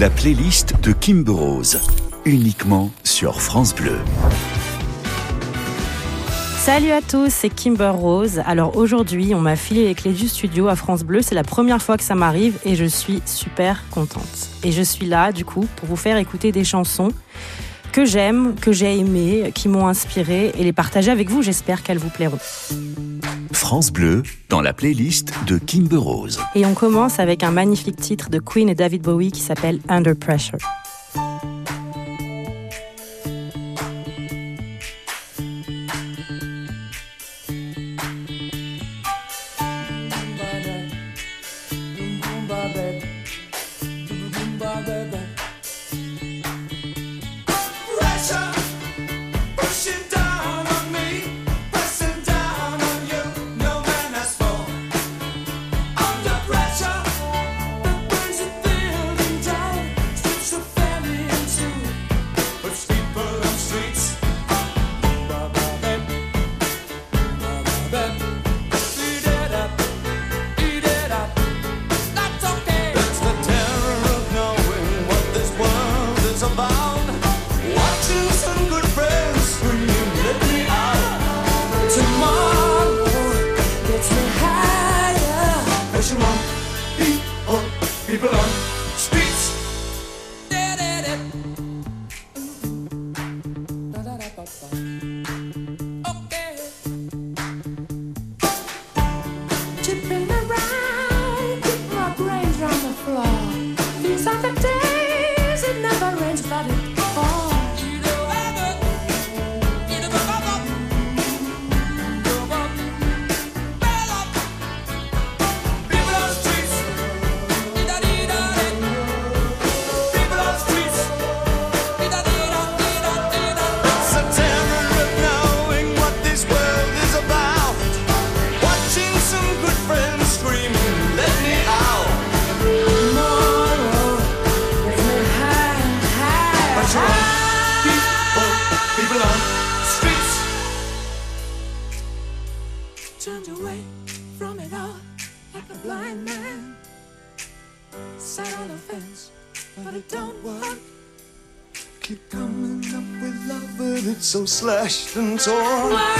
La playlist de Kimber Rose, uniquement sur France Bleu. Salut à tous, c'est Kimber Rose. Alors aujourd'hui, on m'a filé les clés du studio à France Bleu. C'est la première fois que ça m'arrive et je suis super contente. Et je suis là, du coup, pour vous faire écouter des chansons que j'aime, que j'ai aimées, qui m'ont inspiré et les partager avec vous. J'espère qu'elles vous plairont. France Bleu, dans la playlist de Kimber Rose. Et on commence avec un magnifique titre de Queen et David Bowie qui s'appelle Under Pressure. So slashed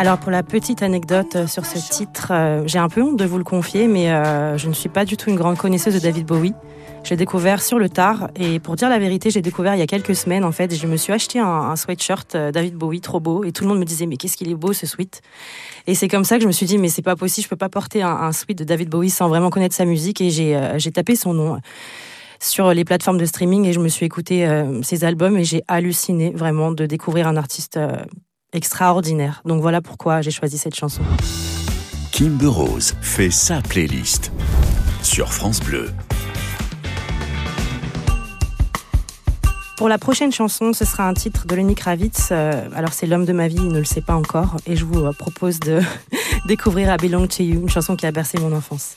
Alors pour la petite anecdote euh, sur ce titre, euh, j'ai un peu honte de vous le confier, mais euh, je ne suis pas du tout une grande connaisseuse de David Bowie. Je l'ai découvert sur le tard et pour dire la vérité, j'ai découvert il y a quelques semaines en fait. Je me suis acheté un, sweatshirt David Bowie trop beau et tout le monde me disait mais qu'est-ce qu'il est beau ce sweat? Et c'est comme ça que je me suis dit mais c'est pas possible, je peux pas porter un sweat de David Bowie sans vraiment connaître sa musique et j'ai tapé son nom sur les plateformes de streaming et je me suis écouté ses albums et j'ai halluciné vraiment de découvrir un artiste extraordinaire. Donc voilà pourquoi j'ai choisi cette chanson. Kimber Rose fait sa playlist sur France Bleu. Pour la prochaine chanson, ce sera un titre de Lenny Kravitz. Euh, alors c'est l'homme de ma vie, il ne le sait pas encore, et je vous euh, propose de découvrir I Belong to You, une chanson qui a bercé mon enfance.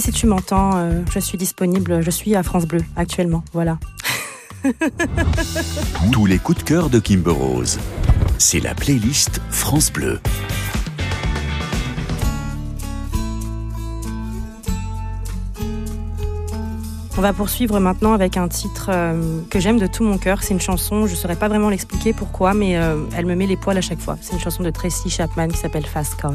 Si tu m'entends, euh, je suis disponible. Je suis à France Bleu actuellement. Voilà. Tous les coups de cœur de Kimber Rose. C'est la playlist France Bleu. On va poursuivre maintenant avec un titre euh, que j'aime de tout mon cœur. C'est une chanson, je ne saurais pas vraiment l'expliquer pourquoi, mais euh, elle me met les poils à chaque fois. C'est une chanson de Tracy Chapman qui s'appelle Fast Car.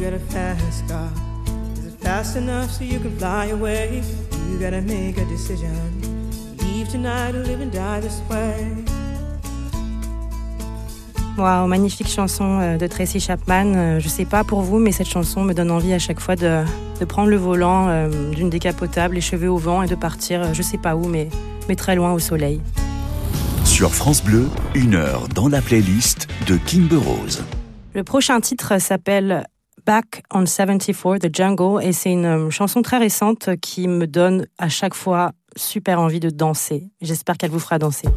You got a fast car. Is it fast enough so you can fly away? You gotta make a decision. Leave tonight or live and die this way. Waouh, magnifique chanson euh, de Tracy Chapman. Euh, Je sais pas pour vous, mais cette chanson me donne envie à chaque fois de, de prendre le volant euh, d'une décapotable, les cheveux au vent et de partir, je sais pas où, mais, mais très loin au soleil. Sur France Bleu, une heure dans la playlist de Kimber Rose. Le prochain titre s'appelle Back on 74 The Jungle et c'est une euh, chanson très récente qui me donne à chaque fois super envie de danser. J'espère qu'elle vous fera danser.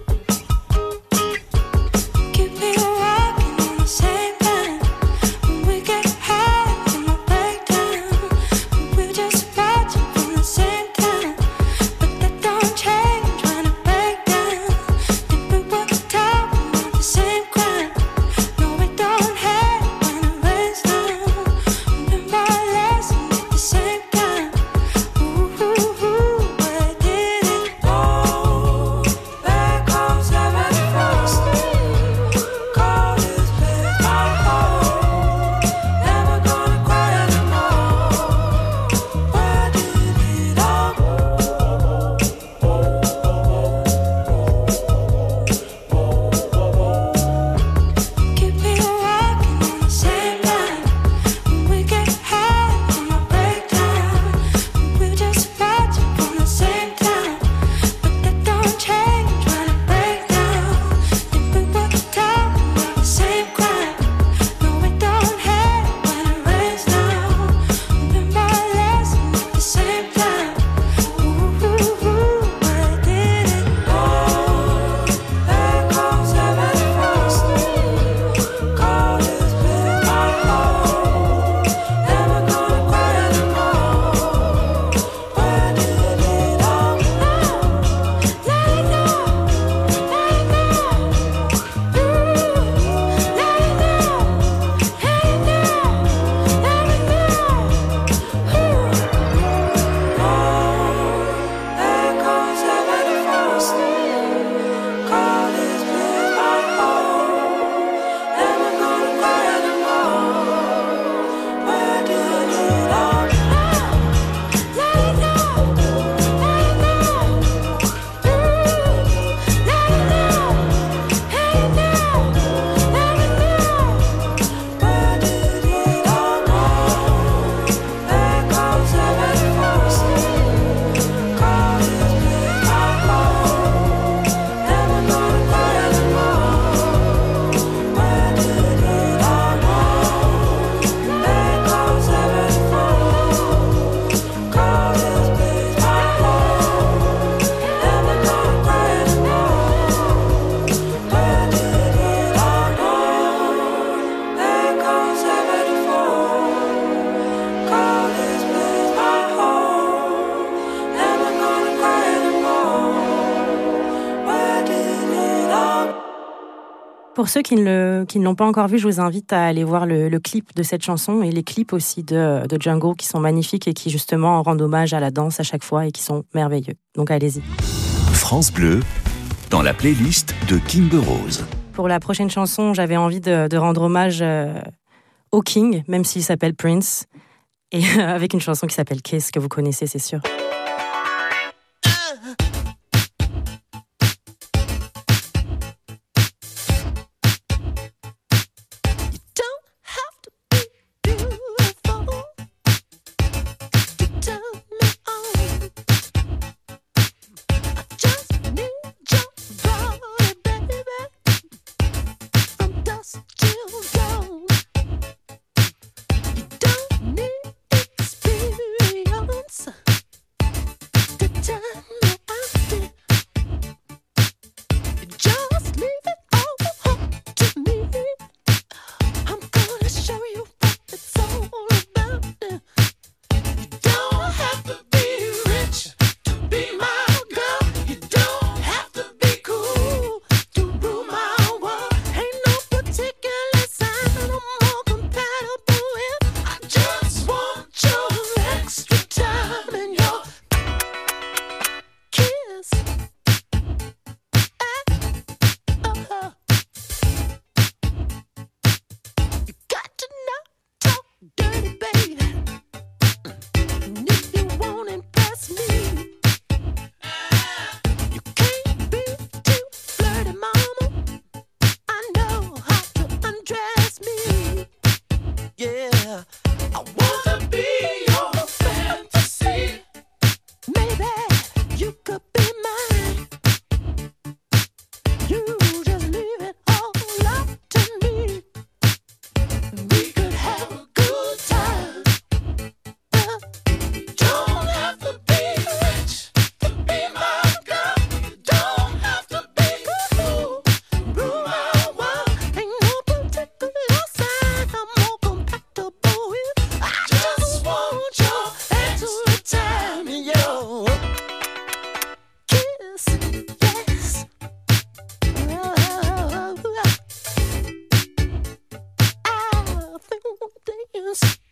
Pour ceux qui ne, l'ont pas encore vu, je vous invite à aller voir le, le clip de cette chanson et les clips aussi de, de Django qui sont magnifiques et qui justement rendent hommage à la danse à chaque fois et qui sont merveilleux. Donc allez-y. France Bleu, dans la playlist de Kimber Rose. Pour la prochaine chanson, j'avais envie de, de rendre hommage euh, au King, même s'il s'appelle Prince, et avec une chanson qui s'appelle Kiss, que vous connaissez, c'est sûr. Jones.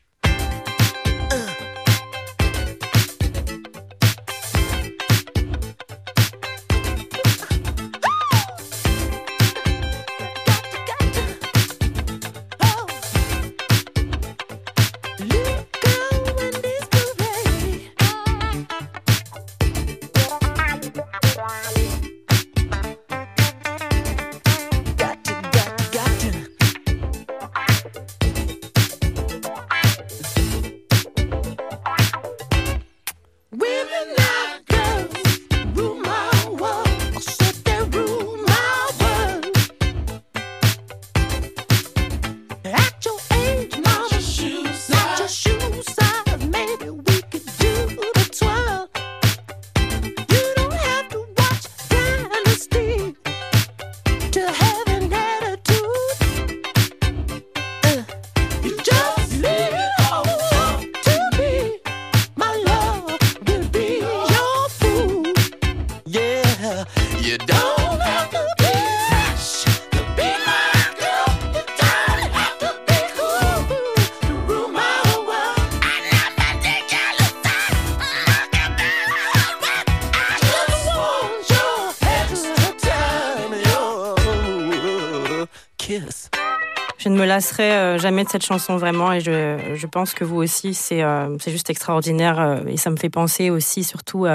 Je ne me lasserai euh, jamais de cette chanson vraiment et je, je pense que vous aussi, c'est euh, juste extraordinaire euh, et ça me fait penser aussi surtout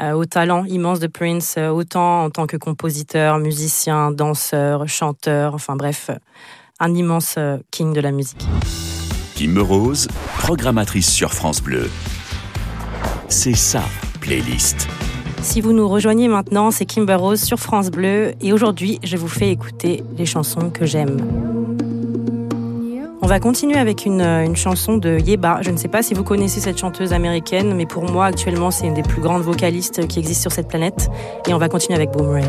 au talent immense de Prince, autant en tant que compositeur, musicien, danseur, chanteur, enfin bref, un immense king de la musique. Kimber Rose, programmatrice sur France Bleu. C'est ça, playlist. Si vous nous rejoignez maintenant, c'est Kimber Rose sur France Bleu et aujourd'hui, je vous fais écouter les chansons que j'aime. On va continuer avec une, euh, une chanson de Yeba. Je ne sais pas si vous connaissez cette chanteuse américaine, mais pour moi, actuellement, c'est une des plus grandes vocalistes qui existent sur cette planète. Et on va continuer avec Boomerang.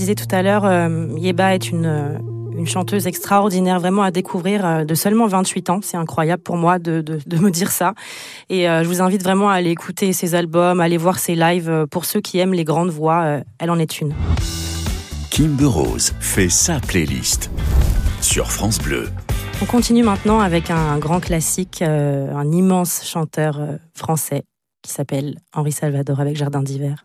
Disais tout à l'heure, euh, Yeba est une, euh, une chanteuse extraordinaire, vraiment à découvrir euh, de seulement 28 ans. C'est incroyable pour moi de, de, de me dire ça. Et je vous invite vraiment à aller écouter ses albums, à aller voir ses lives. Pour ceux qui aiment les grandes voix, elle en est une. Kimber Rose fait sa playlist sur France Bleu. On continue maintenant avec un grand classique, un immense chanteur français qui s'appelle Henri Salvador avec Jardin d'hiver.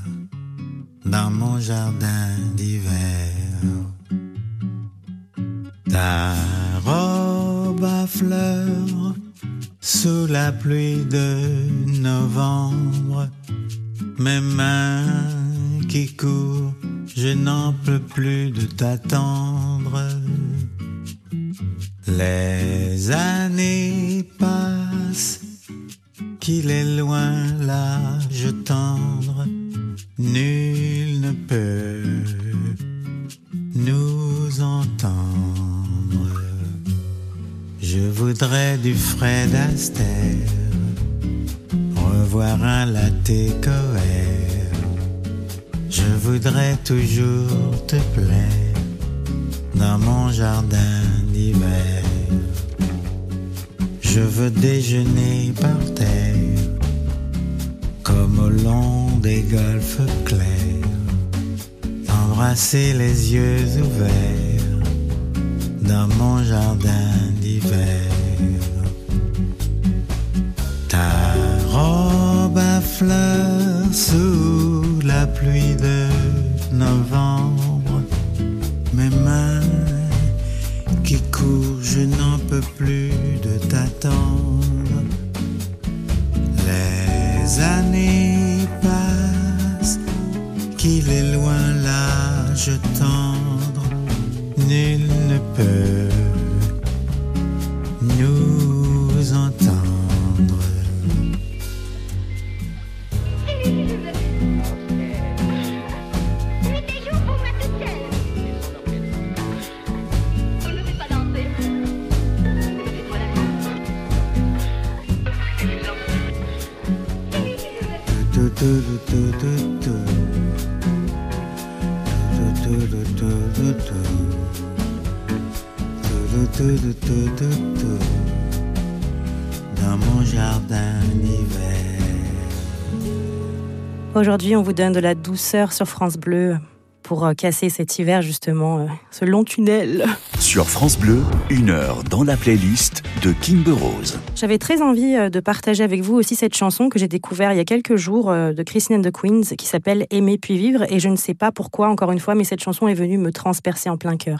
dans mon jardin d'hiver. Ta robe à fleurs sous la pluie de novembre, mes mains qui courent, je n'en peux plus de t'attendre. Les années passent, qu'il est loin l'âge tendre, nul ne peut nous entendre. Je voudrais du Fred Astaire, revoir un latte coère. Je voudrais toujours te plaire dans mon jardin d'hiver. Je veux déjeuner par terre, comme au long des golfes clairs, embrasser les yeux ouverts dans mon jardin d'hiver. Ta robe à fleurs sous la pluie de novembre, mes mains qui courent, je n'en peux plus de t'attendre. Les années qu'il est loin l'âge tendre, nul ne peut Aujourd'hui, on vous donne de la douceur sur France Bleu pour euh, casser cet hiver justement, euh, ce long tunnel. Sur France Bleu, une heure dans la playlist de Kimber Rose. J'avais très envie euh, de partager avec vous aussi cette chanson que j'ai découvert il y a quelques jours de Christine and the Queens qui s'appelle Aimer puis vivre et je ne sais pas pourquoi encore une fois mais cette chanson est venue me transpercer en plein cœur.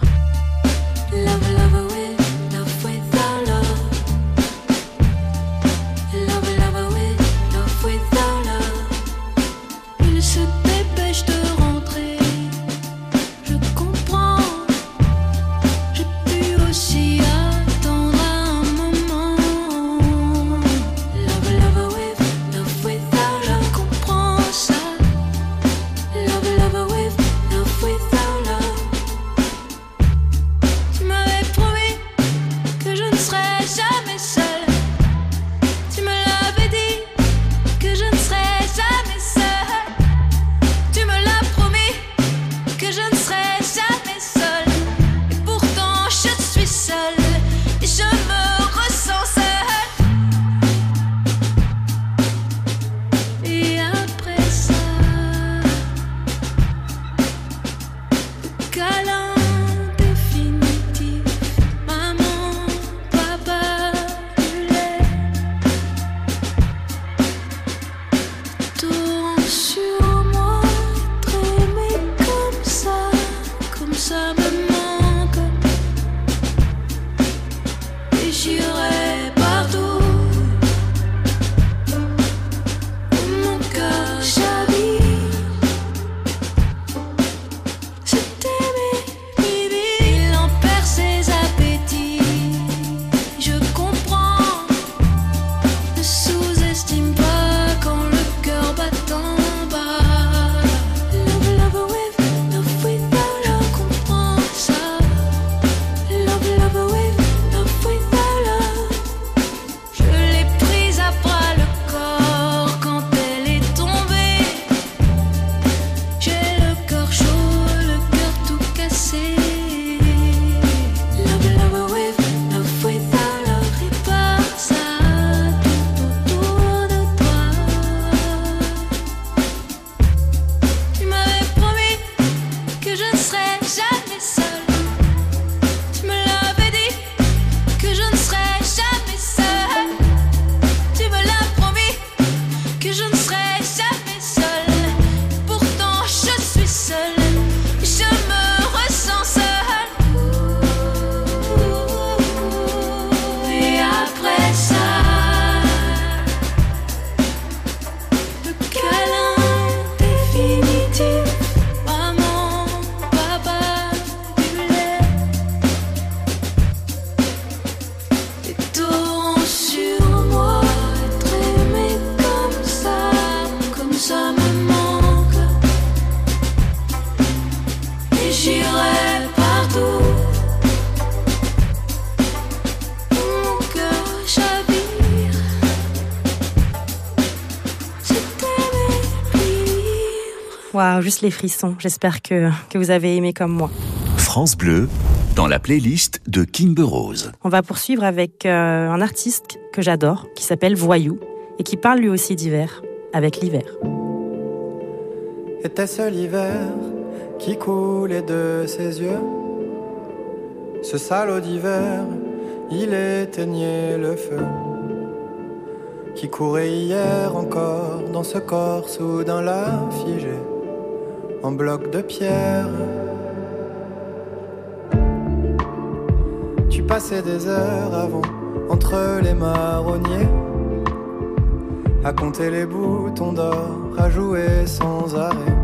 Les frissons. J'espère que, que vous avez aimé comme moi. France Bleu, dans la playlist de Kimber Rose. On va poursuivre avec euh, un artiste que j'adore, qui s'appelle Voyou, et qui parle lui aussi d'hiver, avec l'hiver. Était-ce l'hiver qui coulait de ses yeux? Ce salaud d'hiver, il éteignait le feu qui courait hier encore dans ce corps soudain là figé en bloc de pierre. Tu passais des heures avant entre les marronniers à compter les boutons d'or, à jouer sans arrêt.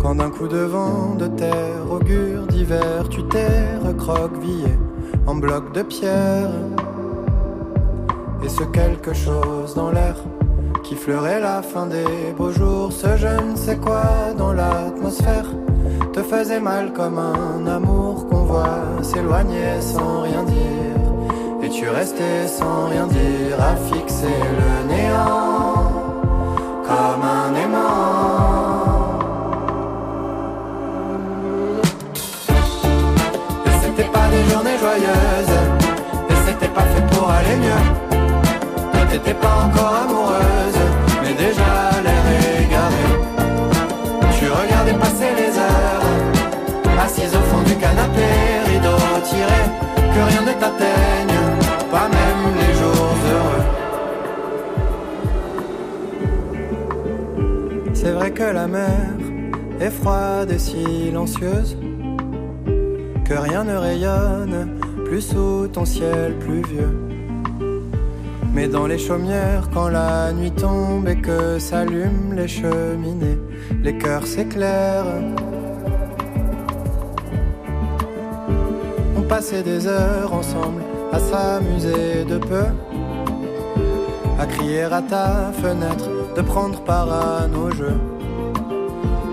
Quand d'un coup de vent de terre, augure d'hiver, tu t'es recroquevillé en bloc de pierre. Et ce quelque chose dans l'air qui fleurait la fin des beaux jours, ce je ne sais quoi dans l'atmosphère? Te faisait mal comme un amour qu'on voit s'éloigner sans rien dire. Et tu restais sans rien dire à fixer le néant comme un aimant. C'était pas des journées joyeuses, et c'était pas fait pour aller mieux. Toi t'étais pas encore amoureuse, que rien ne t'atteigne, pas même les jours heureux. C'est vrai que la mer est froide et silencieuse, que rien ne rayonne plus sous ton ciel pluvieux. Mais dans les chaumières, quand la nuit tombe et que s'allument les cheminées, les cœurs s'éclairent. Passait des heures ensemble à s'amuser de peu, à crier à ta fenêtre, de prendre part à nos jeux.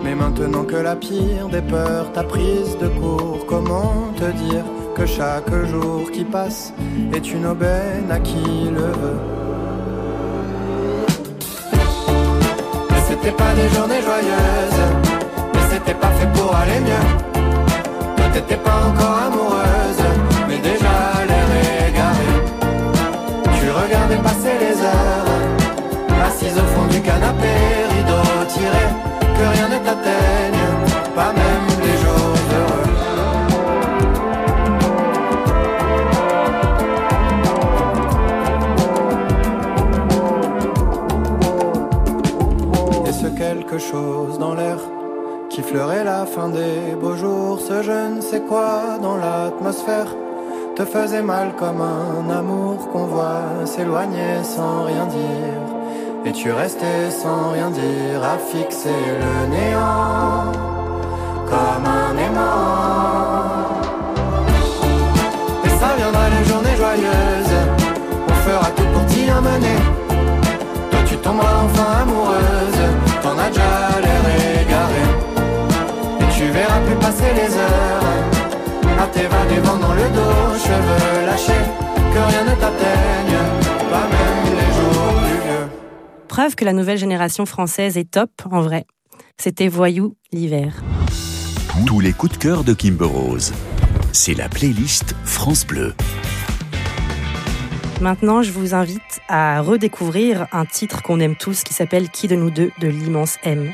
Mais maintenant que la pire des peurs t'a prise de court, comment te dire que chaque jour qui passe est une aubaine à qui le veut? C'était pas des journées joyeuses, mais c'était pas fait pour aller mieux. T'étais pas encore amoureuse, mais déjà l'air égaré. Tu regardais passer les heures, assise au fond du canapé, rideau tiré, que rien ne t'atteigne, pas même les jours heureux. Et ce quelque chose dans l'air qui fleurait la fin des beaux je ne sais quoi dans l'atmosphère te faisait mal comme un amour qu'on voit s'éloigner sans rien dire. Et tu restais sans rien dire à fixer le néant comme un aimant. Et ça viendra les journées joyeuses, on fera tout pour t'y amener. Toi tu tomberas enfin amoureuse, passer les heures, à t'évader vent dans le dos, cheveux lâchés, que rien ne t'atteigne, pas même les jours plus vieux. Preuve que la nouvelle génération française est top, en vrai. C'était Voyou l'hiver. Tous les coups de cœur de Kimber Rose. C'est la playlist France Bleu. Maintenant, je vous invite à redécouvrir un titre qu'on aime tous qui s'appelle Qui de nous deux de l'immense M.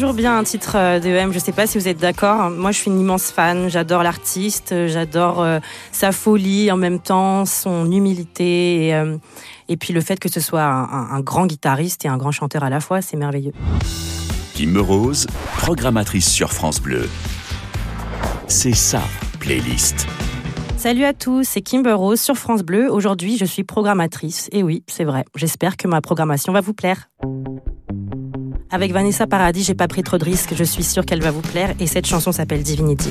toujours bien un titre euh, de M. Je sais pas si vous êtes d'accord. Moi, je suis une immense fan. J'adore l'artiste, euh, j'adore euh, sa folie en même temps, son humilité et, euh, et puis le fait que ce soit un, un- un grand guitariste et un grand chanteur à la fois, c'est merveilleux. Kimber Rose, programmatrice sur France Bleu. C'est ça, playlist. Salut à tous, c'est Kimber Rose sur France Bleu. Aujourd'hui, je suis programmatrice. Et oui, c'est vrai. J'espère que ma programmation va vous plaire. Avec Vanessa Paradis, j'ai pas pris trop de risques. Je suis sûre qu'elle va vous plaire. Et cette chanson s'appelle Divinity.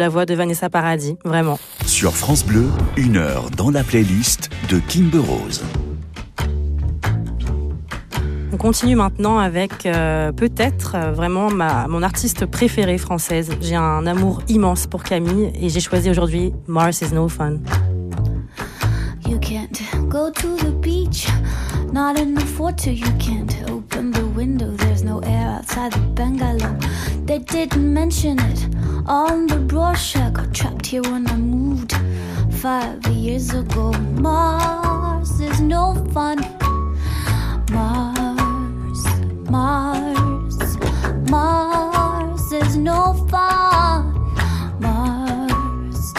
La voix de Vanessa Paradis, vraiment. Sur France Bleu, une heure dans la playlist de Kimber Rose. On continue maintenant avec euh, peut-être euh, vraiment ma, mon artiste préférée française. J'ai un amour immense pour Camille et j'ai choisi aujourd'hui Mars is no fun. You can't go to the beach, not in the photo. You can't open the window, there's no air outside the bungalow. They didn't mention it on the brochure. Got trapped here when I moved five years ago. Mars is no fun. Mars, Mars, Mars is no fun. Mars,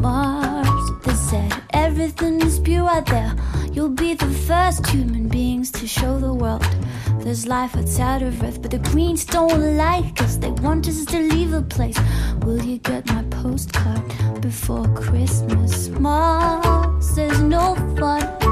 Mars. They said everything is pure out there. You'll be the first human beings to show the world there's life outside of Earth. But the Greens don't like us, they want us to leave the place. Will you get my postcard before Christmas? Mars is no fun.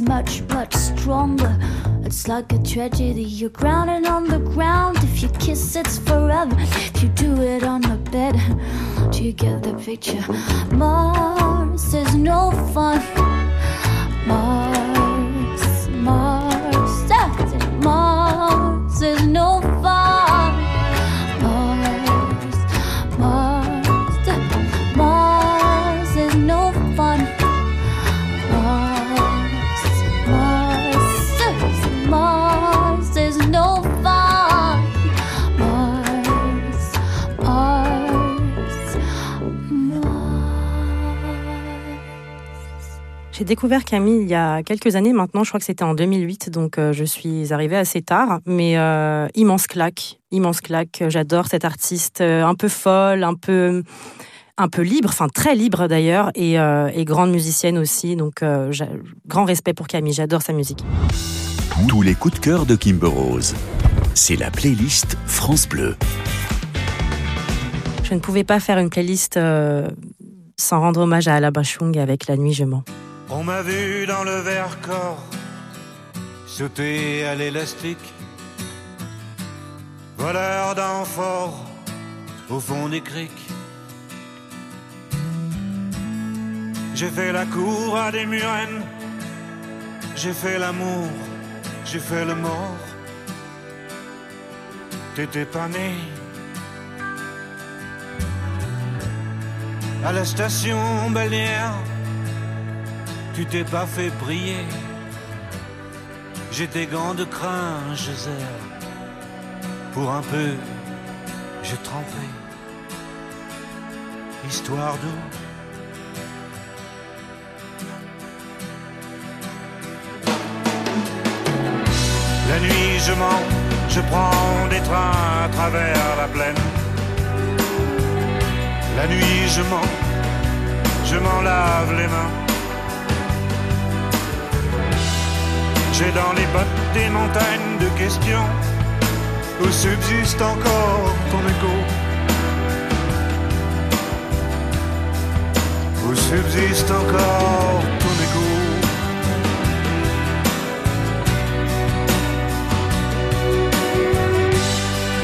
much, much stronger. It's like a tragedy, you're grounded on the ground. If you kiss, it's forever. If you do it on the bed, do you get the picture? Mars is no fun. J'ai découvert Camille il y a quelques années maintenant, je crois que c'était en 2008, donc euh, je suis arrivée assez tard, mais euh, immense claque, immense claque. J'adore cette artiste euh, un peu folle, un peu, un peu libre, enfin très libre d'ailleurs, et, euh, et grande musicienne aussi, donc euh, grand respect pour Camille, j'adore sa musique. Tous les coups de cœur de Kimber Rose. C'est la playlist France Bleu. Je ne pouvais pas faire une playlist euh, sans rendre hommage à Ala Bachung avec La Nuit Je mens. On m'a vu dans le Vercors sauter à l'élastique, voleur d'amphores au fond des criques. J'ai fait la cour à des murennes, j'ai fait l'amour, j'ai fait le mort. T'étais pas né. À la station balnéaire, tu t'es pas fait briller. J'ai tes gants de crin, je zère. Pour un peu, j'ai trempé. Histoire d'eau. La nuit, je mens, je prends des trains à travers la plaine. La nuit, je mens, je m'en lave les mains. J'ai dans les bottes des montagnes de questions où subsiste encore ton écho? Où subsiste encore ton écho?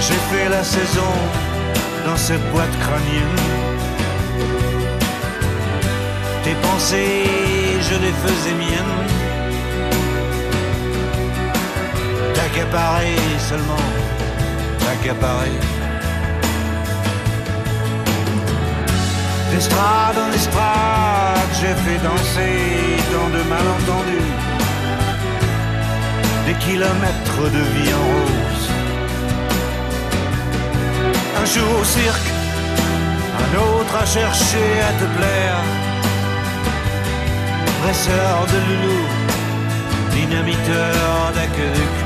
J'ai fait la saison dans cette boîte crânienne. Tes pensées, je les faisais miennes. T'accaparer seulement, t'accaparer. D'estrade en estrade, j'ai fait danser dans de malentendus. Des kilomètres de vie en rose. Un jour au cirque, un autre à chercher à te plaire. Presseur de loulou, dynamiteur d'aqueduc.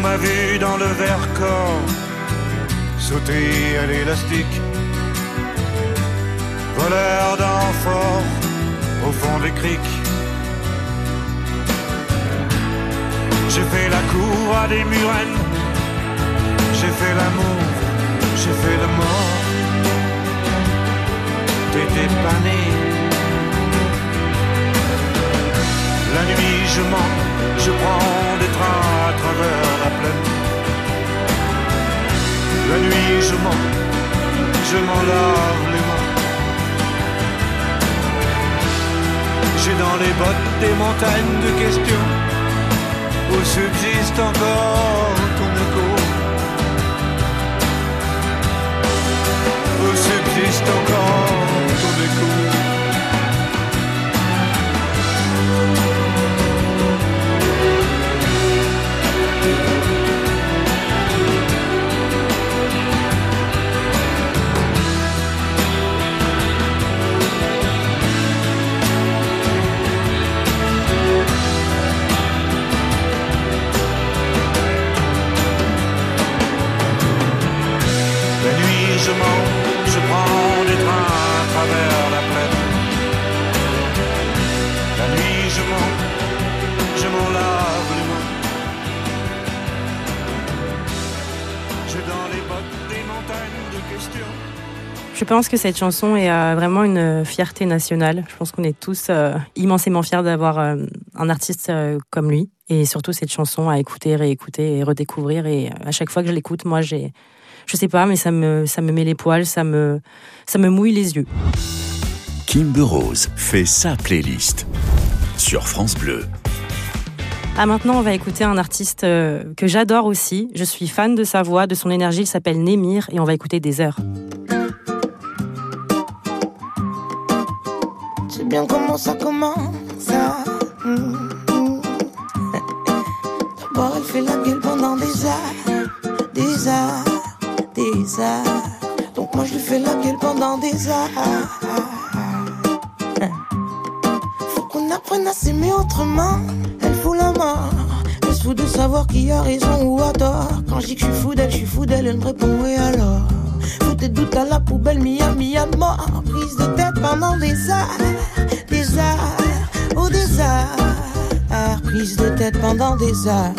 On m'a vu dans le Vercors sauter à l'élastique, voleur d'amphores au fond des criques. J'ai fait la cour à des murennes, j'ai fait l'amour, j'ai fait le mort. Je mens, m'en lave les mains. J'ai dans les bottes des montagnes de questions où subsiste encore ton écho. Où subsiste encore je prends des trains à travers la plaine. La nuit, je mens, je m'en lave les mains. J'ai dans les bottes des montagnes de questions. Je pense que cette chanson est euh, vraiment une euh, fierté nationale. Je pense qu'on est tous euh, immensément fiers d'avoir un artiste comme lui. Et surtout cette chanson à écouter, réécouter et redécouvrir. Et à chaque fois que je l'écoute, moi, j'ai je sais pas, mais ça me, ça me met les poils, ça me, ça me mouille les yeux. Kimber Rose fait sa playlist sur France Bleu. Ah, maintenant, on va écouter un artiste euh, que j'adore aussi. Je suis fan de sa voix, de son énergie. Il s'appelle Némir et on va écouter des heures. sais bien comment ça commence. Mm, mm. D'abord, elle fait la gueule pendant des heures, des heures, Donc, moi, je lui fais la gueule pendant des heures. Faut qu'on apprenne à s'aimer autrement. Elle fout la mort. Elle se de savoir qui a raison ou a tort. Quand je dis que je suis fou d'elle, je suis fou d'elle. Elle me répond oui alors? Faut tes doutes à la poubelle, Mia, Mia, mort. Prise de tête pendant des heures, des heures, oh des heures. Prise de tête pendant des heures.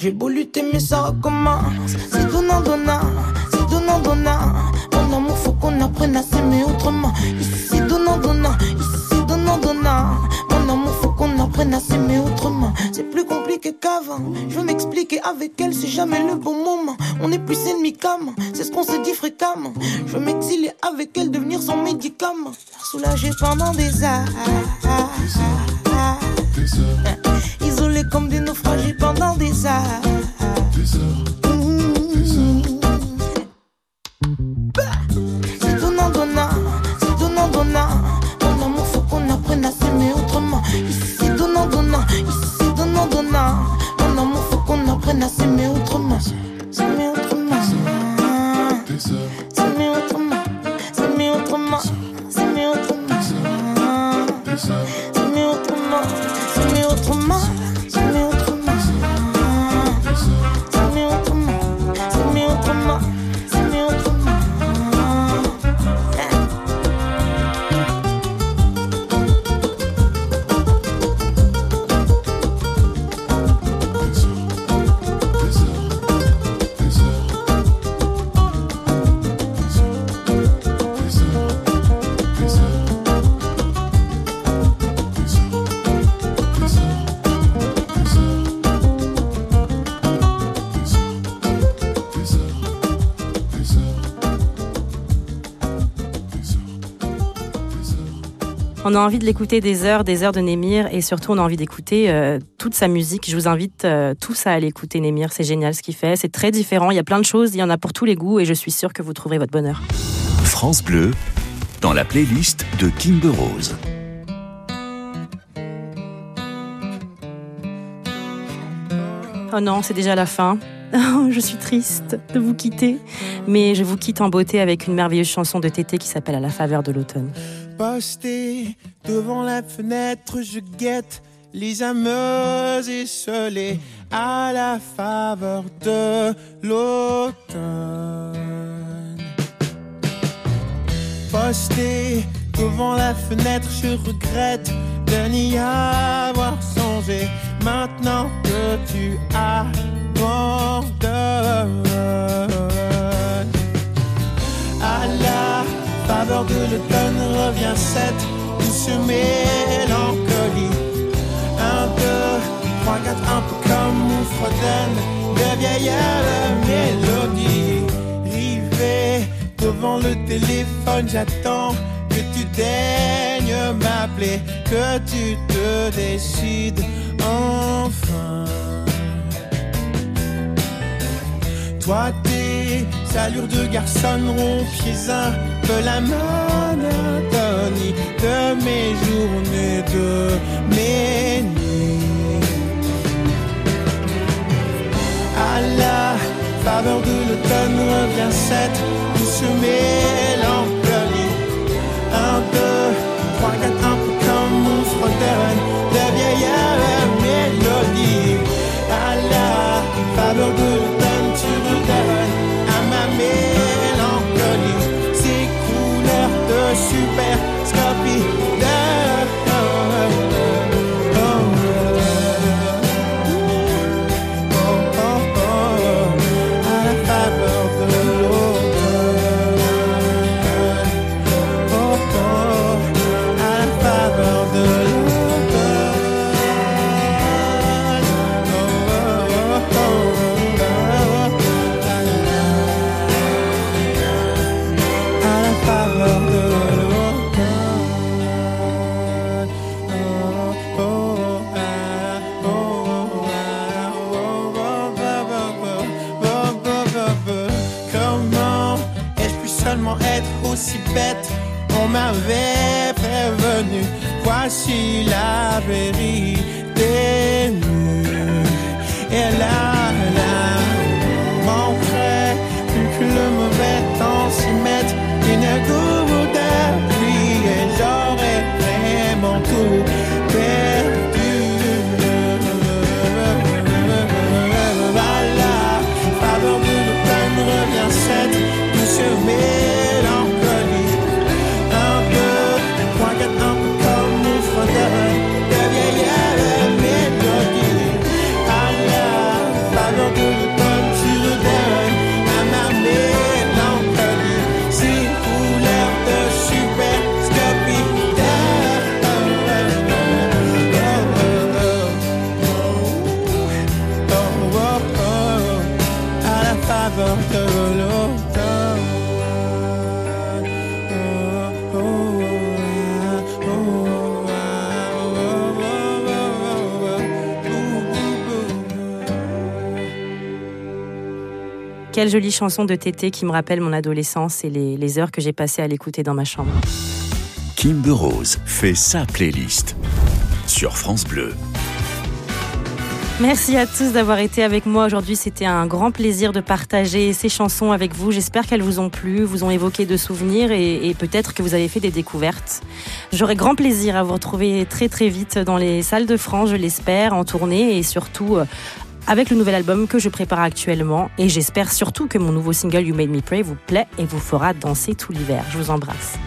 J'ai beau lutter, mais ça recommence. C'est donnant, donnant, c'est donnant, donnant. Mon amour, faut qu'on apprenne à s'aimer autrement. Ici, c'est donnant, donnant, ici, c'est donnant, donnant. Mon amour, faut qu'on apprenne à s'aimer autrement. C'est plus compliqué qu'avant. Je veux m'expliquer avec elle, c'est jamais le bon moment. On est plus ennemis qu'amants, c'est ce qu'on se dit fréquemment. Je veux m'exiler avec elle, devenir son médicament. Soulager pendant des heures. Comme des naufragés pendant des heures. C'est On a envie de l'écouter des heures, des heures de Némir et surtout on a envie d'écouter euh, toute sa musique. Je vous invite euh, tous à aller écouter Némir, c'est génial ce qu'il fait, c'est très différent, il y a plein de choses, il y en a pour tous les goûts et je suis sûre que vous trouverez votre bonheur. France Bleu, dans la playlist de Kimber Rose. Oh non, c'est déjà la fin. Je suis triste de vous quitter, mais je vous quitte en beauté avec une merveilleuse chanson de Tété qui s'appelle À la faveur de l'automne. Posté devant la fenêtre, je guette les ameuses esselées à la faveur de l'automne. Posté devant la fenêtre, je regrette de n'y avoir songé. Maintenant que tu abandonnes à la faveur de l'automne revient cette douce mélancolie. Un, deux, trois, quatre, un peu comme on fredonne de vieilles mélodies. Rivé devant le téléphone, j'attends que tu daignes m'appeler, que tu te décides enfin. Toi, tes allures de garçon rompiez un peu la monotonie de mes journées, de mes nuits. À la faveur de l'automne revient cette douce mélancolie. Un, deux, trois, quatre, un peu comme on fredonne de vieilles mélodies. À la faveur de man m'avait prévenu, voici la vérité. Quelle jolie chanson de Tété qui me rappelle mon adolescence et les, les heures que j'ai passées à l'écouter dans ma chambre. Kimber Rose fait sa playlist sur France Bleu. Merci à tous d'avoir été avec moi aujourd'hui. C'était un grand plaisir de partager ces chansons avec vous. J'espère qu'elles vous ont plu, vous ont évoqué de souvenirs et, et peut-être que vous avez fait des découvertes. J'aurai grand plaisir à vous retrouver très très vite dans les salles de France, je l'espère, en tournée et surtout euh, avec le nouvel album que je prépare actuellement. Et j'espère surtout que mon nouveau single You Made Me Pray vous plaît et vous fera danser tout l'hiver. Je vous embrasse.